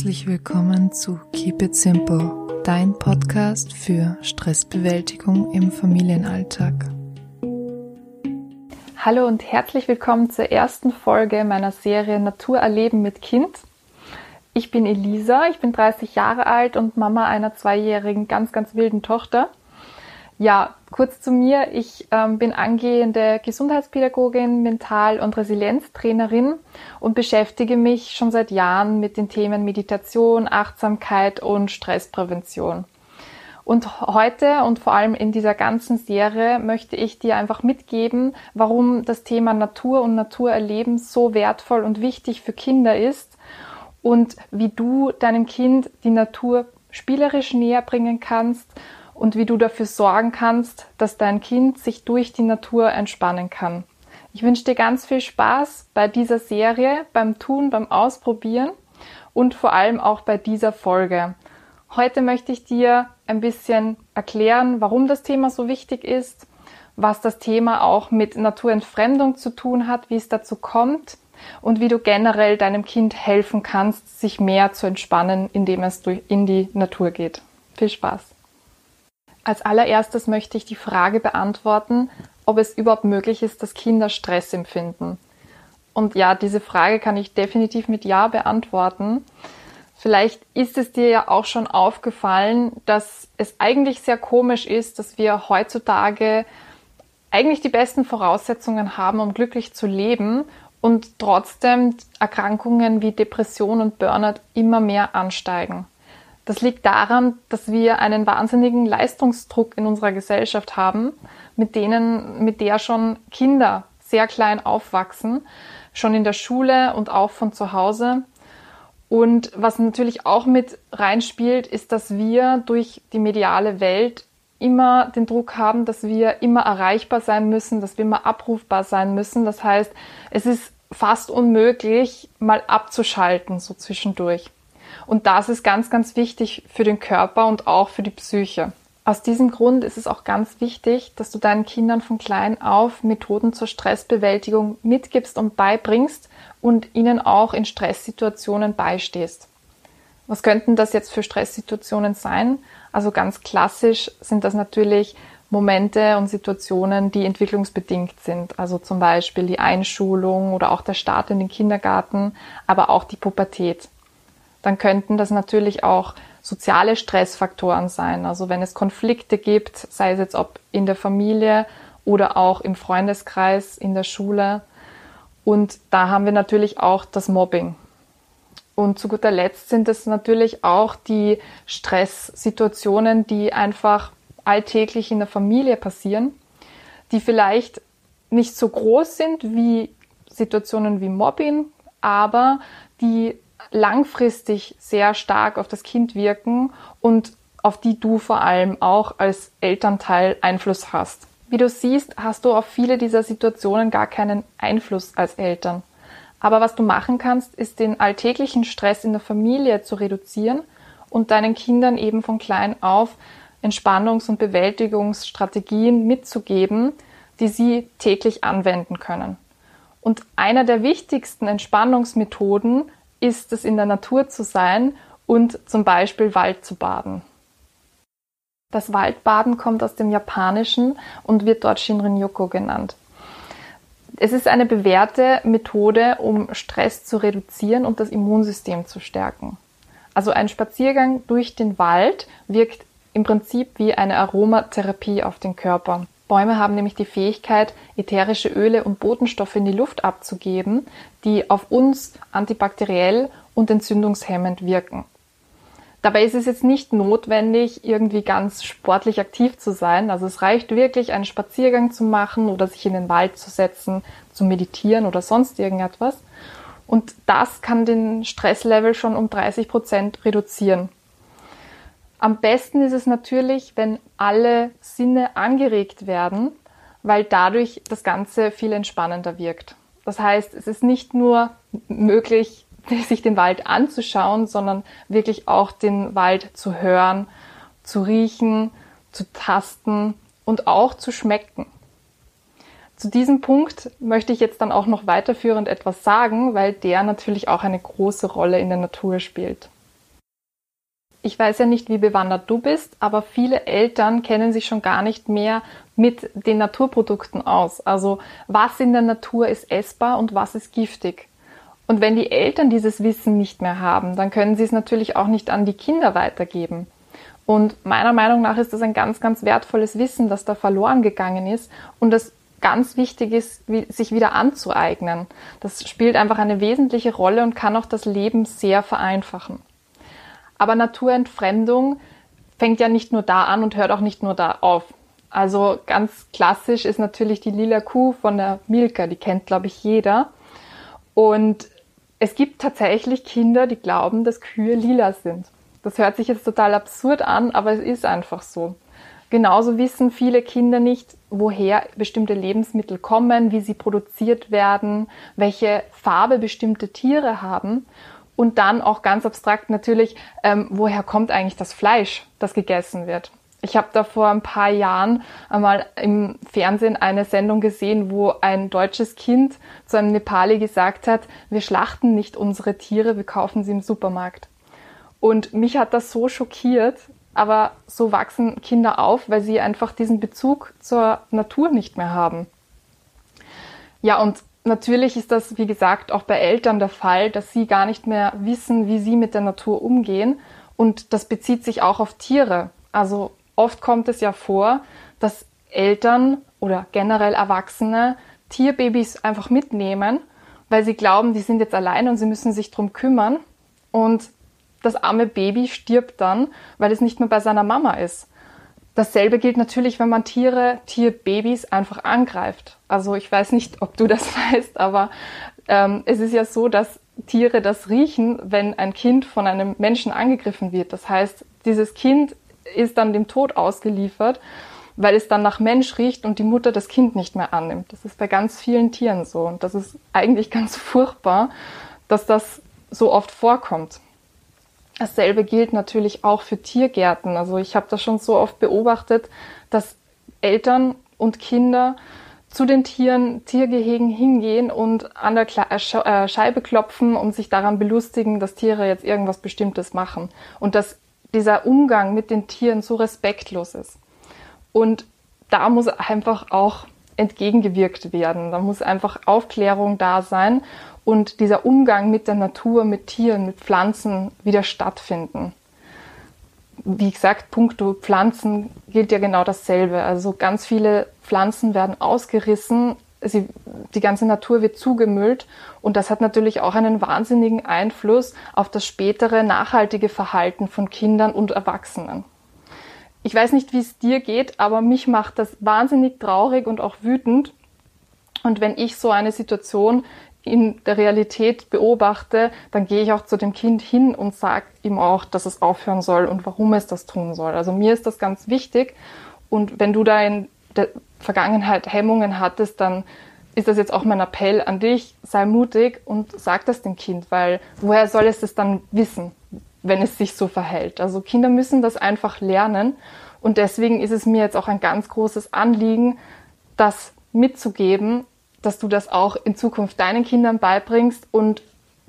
herzlich willkommen zu Keep It Simple, dein Podcast für Stressbewältigung im Familienalltag. Hallo und herzlich willkommen zur ersten Folge meiner Serie Natur erleben mit Kind. Ich bin Elisa, ich bin 30 Jahre alt und Mama einer zweijährigen, ganz, ganz wilden Tochter. Ja, kurz zu mir. Ich ähm, bin angehende Gesundheitspädagogin, Mental- und Resilienztrainerin und beschäftige mich schon seit Jahren mit den Themen Meditation, Achtsamkeit und Stressprävention. Und heute und vor allem in dieser ganzen Serie möchte ich dir einfach mitgeben, warum das Thema Natur und Naturerleben so wertvoll und wichtig für Kinder ist und wie du deinem Kind die Natur spielerisch näher bringen kannst und wie du dafür sorgen kannst, dass dein Kind sich durch die Natur entspannen kann. Ich wünsche dir ganz viel Spaß bei dieser Serie, beim Tun, beim Ausprobieren und vor allem auch bei dieser Folge. Heute möchte ich dir ein bisschen erklären, warum das Thema so wichtig ist, was das Thema auch mit Naturentfremdung zu tun hat, wie es dazu kommt und wie du generell deinem Kind helfen kannst, sich mehr zu entspannen, indem es in die Natur geht. Viel Spaß! Als allererstes möchte ich die Frage beantworten, ob es überhaupt möglich ist, dass Kinder Stress empfinden. Und ja, diese Frage kann ich definitiv mit Ja beantworten. Vielleicht ist es dir ja auch schon aufgefallen, dass es eigentlich sehr komisch ist, dass wir heutzutage eigentlich die besten Voraussetzungen haben, um glücklich zu leben und trotzdem Erkrankungen wie Depression und Burnout immer mehr ansteigen. Das liegt daran, dass wir einen wahnsinnigen Leistungsdruck in unserer Gesellschaft haben, mit denen, mit der schon Kinder sehr klein aufwachsen, schon in der Schule und auch von zu Hause. Und was natürlich auch mit reinspielt, ist, dass wir durch die mediale Welt immer den Druck haben, dass wir immer erreichbar sein müssen, dass wir immer abrufbar sein müssen. Das heißt, es ist fast unmöglich, mal abzuschalten, so zwischendurch. Und das ist ganz, ganz wichtig für den Körper und auch für die Psyche. Aus diesem Grund ist es auch ganz wichtig, dass du deinen Kindern von klein auf Methoden zur Stressbewältigung mitgibst und beibringst und ihnen auch in Stresssituationen beistehst. Was könnten das jetzt für Stresssituationen sein? Also ganz klassisch sind das natürlich Momente und Situationen, die entwicklungsbedingt sind. Also zum Beispiel die Einschulung oder auch der Start in den Kindergarten, aber auch die Pubertät dann könnten das natürlich auch soziale Stressfaktoren sein. Also wenn es Konflikte gibt, sei es jetzt ob in der Familie oder auch im Freundeskreis, in der Schule. Und da haben wir natürlich auch das Mobbing. Und zu guter Letzt sind es natürlich auch die Stresssituationen, die einfach alltäglich in der Familie passieren, die vielleicht nicht so groß sind wie Situationen wie Mobbing, aber die langfristig sehr stark auf das Kind wirken und auf die du vor allem auch als Elternteil Einfluss hast. Wie du siehst, hast du auf viele dieser Situationen gar keinen Einfluss als Eltern. Aber was du machen kannst, ist den alltäglichen Stress in der Familie zu reduzieren und deinen Kindern eben von klein auf Entspannungs- und Bewältigungsstrategien mitzugeben, die sie täglich anwenden können. Und einer der wichtigsten Entspannungsmethoden ist es, in der Natur zu sein und zum Beispiel Wald zu baden. Das Waldbaden kommt aus dem Japanischen und wird dort Shinrin-yoku genannt. Es ist eine bewährte Methode, um Stress zu reduzieren und das Immunsystem zu stärken. Also ein Spaziergang durch den Wald wirkt im Prinzip wie eine Aromatherapie auf den Körper. Bäume haben nämlich die Fähigkeit, ätherische Öle und Botenstoffe in die Luft abzugeben, die auf uns antibakteriell und entzündungshemmend wirken. Dabei ist es jetzt nicht notwendig, irgendwie ganz sportlich aktiv zu sein. Also es reicht wirklich, einen Spaziergang zu machen oder sich in den Wald zu setzen, zu meditieren oder sonst irgendetwas. Und das kann den Stresslevel schon um 30 Prozent reduzieren. Am besten ist es natürlich, wenn alle Sinne angeregt werden, weil dadurch das Ganze viel entspannender wirkt. Das heißt, es ist nicht nur möglich, sich den Wald anzuschauen, sondern wirklich auch den Wald zu hören, zu riechen, zu tasten und auch zu schmecken. Zu diesem Punkt möchte ich jetzt dann auch noch weiterführend etwas sagen, weil der natürlich auch eine große Rolle in der Natur spielt. Ich weiß ja nicht, wie bewandert du bist, aber viele Eltern kennen sich schon gar nicht mehr mit den Naturprodukten aus. Also was in der Natur ist essbar und was ist giftig. Und wenn die Eltern dieses Wissen nicht mehr haben, dann können sie es natürlich auch nicht an die Kinder weitergeben. Und meiner Meinung nach ist das ein ganz, ganz wertvolles Wissen, das da verloren gegangen ist und das ganz wichtig ist, sich wieder anzueignen. Das spielt einfach eine wesentliche Rolle und kann auch das Leben sehr vereinfachen. Aber Naturentfremdung fängt ja nicht nur da an und hört auch nicht nur da auf. Also ganz klassisch ist natürlich die lila Kuh von der Milka, die kennt, glaube ich, jeder. Und es gibt tatsächlich Kinder, die glauben, dass Kühe lila sind. Das hört sich jetzt total absurd an, aber es ist einfach so. Genauso wissen viele Kinder nicht, woher bestimmte Lebensmittel kommen, wie sie produziert werden, welche Farbe bestimmte Tiere haben und dann auch ganz abstrakt natürlich, ähm, woher kommt eigentlich das Fleisch, das gegessen wird. Ich habe da vor ein paar Jahren einmal im Fernsehen eine Sendung gesehen, wo ein deutsches Kind zu einem Nepali gesagt hat, wir schlachten nicht unsere Tiere, wir kaufen sie im Supermarkt. Und mich hat das so schockiert, aber so wachsen Kinder auf, weil sie einfach diesen Bezug zur Natur nicht mehr haben. Ja, und natürlich ist das, wie gesagt, auch bei Eltern der Fall, dass sie gar nicht mehr wissen, wie sie mit der Natur umgehen. Und das bezieht sich auch auf Tiere. Also oft kommt es ja vor, dass Eltern oder generell Erwachsene Tierbabys einfach mitnehmen, weil sie glauben, die sind jetzt allein und sie müssen sich drum kümmern. Und das arme Baby stirbt dann, weil es nicht mehr bei seiner Mama ist. Dasselbe gilt natürlich, wenn man Tiere, Tierbabys einfach angreift. Also ich weiß nicht, ob du das weißt, aber ähm, es ist ja so, dass Tiere das riechen, wenn ein Kind von einem Menschen angegriffen wird. Das heißt, dieses Kind ist dann dem Tod ausgeliefert, weil es dann nach Mensch riecht und die Mutter das Kind nicht mehr annimmt. Das ist bei ganz vielen Tieren so. Und das ist eigentlich ganz furchtbar, dass das so oft vorkommt. Dasselbe gilt natürlich auch für Tiergärten. Also ich habe das schon so oft beobachtet, dass Eltern und Kinder zu den Tieren, Tiergehegen hingehen und an der äh, äh, Scheibe klopfen und sich daran belustigen, dass Tiere jetzt irgendwas Bestimmtes machen. Und dass dieser Umgang mit den Tieren so respektlos ist. Und da muss einfach auch entgegengewirkt werden. Da muss einfach Aufklärung da sein und dieser Umgang mit der Natur, mit Tieren, mit Pflanzen wieder stattfinden. Wie gesagt, puncto Pflanzen gilt ja genau dasselbe. Also ganz viele Pflanzen werden ausgerissen, sie, die ganze Natur wird zugemüllt und das hat natürlich auch einen wahnsinnigen Einfluss auf das spätere nachhaltige Verhalten von Kindern und Erwachsenen. Ich weiß nicht, wie es dir geht, aber mich macht das wahnsinnig traurig und auch wütend. Und wenn ich so eine Situation in der Realität beobachte, dann gehe ich auch zu dem Kind hin und sage ihm auch, dass es aufhören soll und warum es das tun soll. Also mir ist das ganz wichtig. Und wenn du da in der Vergangenheit Hemmungen hattest, dann ist das jetzt auch mein Appell an dich, sei mutig und sag das dem Kind, weil woher soll es das dann wissen, wenn es sich so verhält? Also Kinder müssen das einfach lernen und deswegen ist es mir jetzt auch ein ganz großes Anliegen, das mitzugeben, dass du das auch in Zukunft deinen Kindern beibringst und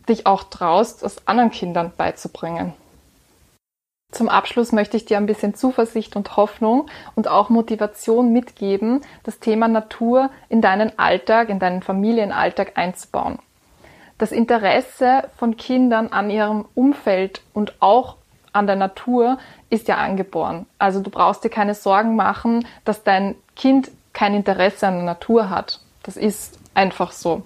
dich auch traust, es anderen Kindern beizubringen. Zum Abschluss möchte ich dir ein bisschen Zuversicht und Hoffnung und auch Motivation mitgeben, das Thema Natur in deinen Alltag, in deinen Familienalltag einzubauen. Das Interesse von Kindern an ihrem Umfeld und auch an der Natur ist ja angeboren. Also du brauchst dir keine Sorgen machen, dass dein Kind kein Interesse an der Natur hat. Das ist einfach so.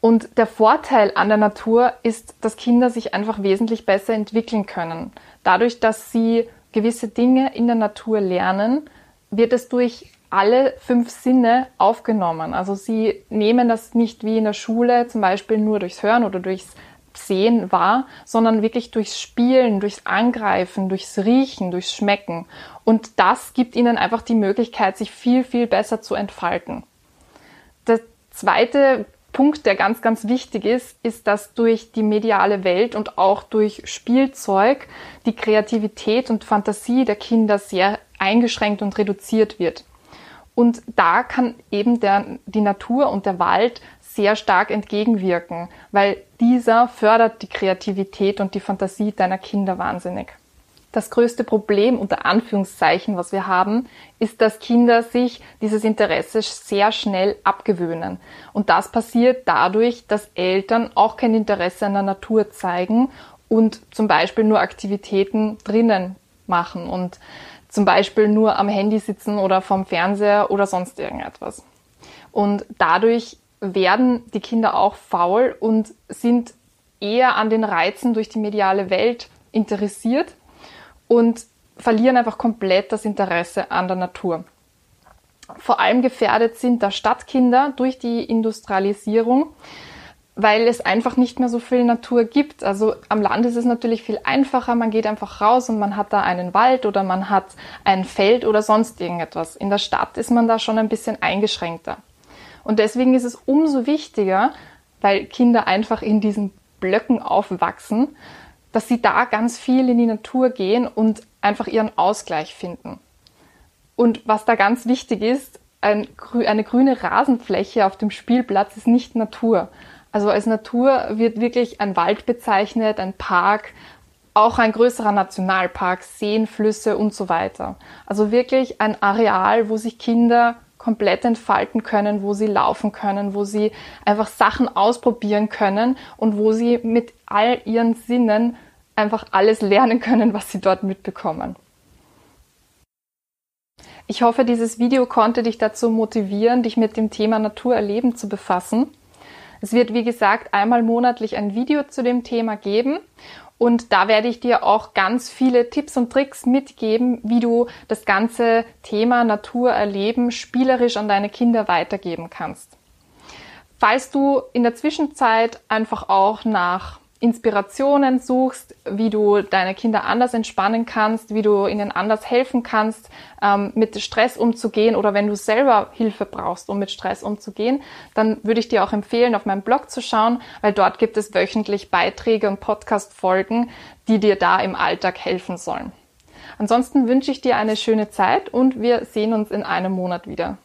Und der Vorteil an der Natur ist, dass Kinder sich einfach wesentlich besser entwickeln können. Dadurch, dass sie gewisse Dinge in der Natur lernen, wird es durch alle fünf Sinne aufgenommen. Also sie nehmen das nicht wie in der Schule zum Beispiel nur durchs Hören oder durchs Sehen wahr, sondern wirklich durchs Spielen, durchs Angreifen, durchs Riechen, durchs Schmecken. Und das gibt ihnen einfach die Möglichkeit, sich viel, viel besser zu entfalten. Der zweite Punkt, der ganz, ganz wichtig ist, ist, dass durch die mediale Welt und auch durch Spielzeug die Kreativität und Fantasie der Kinder sehr eingeschränkt und reduziert wird. Und da kann eben der, die Natur und der Wald sehr stark entgegenwirken, weil dieser fördert die Kreativität und die Fantasie deiner Kinder wahnsinnig. das größte Problem unter Anführungszeichen, was wir haben, ist, dass Kinder sich dieses Interesse sehr schnell abgewöhnen. Und das passiert dadurch, dass Eltern auch kein Interesse an der Natur zeigen und zum Beispiel nur Aktivitäten drinnen machen und zum Beispiel nur am Handy sitzen oder vom Fernseher oder sonst irgendetwas. Und dadurch werden die Kinder auch faul und sind eher an den Reizen durch die mediale Welt interessiert und verlieren einfach komplett das Interesse an der Natur. Vor allem gefährdet sind da Stadtkinder durch die Industrialisierung, weil es einfach nicht mehr so viel Natur gibt. Also am Land ist es natürlich viel einfacher. Man geht einfach raus und man hat da einen Wald oder man hat ein Feld oder sonst irgendetwas. In der Stadt ist man da schon ein bisschen eingeschränkter. Und deswegen ist es umso wichtiger, weil Kinder einfach in diesen Blöcken aufwachsen, dass sie da ganz viel in die Natur gehen und einfach ihren Ausgleich finden. Und was da ganz wichtig ist, ein, eine grüne Rasenfläche auf dem Spielplatz ist nicht Natur. Also als Natur wird wirklich ein Wald bezeichnet, ein Park, auch ein größerer Nationalpark, Seen, Flüsse und so weiter. Also wirklich ein Areal, wo sich Kinder komplett entfalten können, wo sie laufen können, wo sie einfach Sachen ausprobieren können und wo sie mit all ihren Sinnen einfach alles lernen können, was sie dort mitbekommen. Ich hoffe, dieses Video konnte dich dazu motivieren, dich mit dem Thema Natur erleben zu befassen. Es wird, wie gesagt, einmal monatlich ein Video zu dem Thema geben. Und da werde ich dir auch ganz viele Tipps und Tricks mitgeben, wie du das ganze Thema Natur erleben spielerisch an deine Kinder weitergeben kannst. Falls du in der Zwischenzeit einfach auch nach Inspirationen suchst, wie du deine Kinder anders entspannen kannst, wie du ihnen anders helfen kannst, ähm, mit Stress umzugehen oder wenn du selber Hilfe brauchst, um mit Stress umzugehen, dann würde ich dir auch empfehlen, auf meinem Blog zu schauen, weil dort gibt es wöchentlich Beiträge und Podcast-Folgen, die dir da im Alltag helfen sollen. Ansonsten wünsche ich dir eine schöne Zeit und wir sehen uns in einem Monat wieder.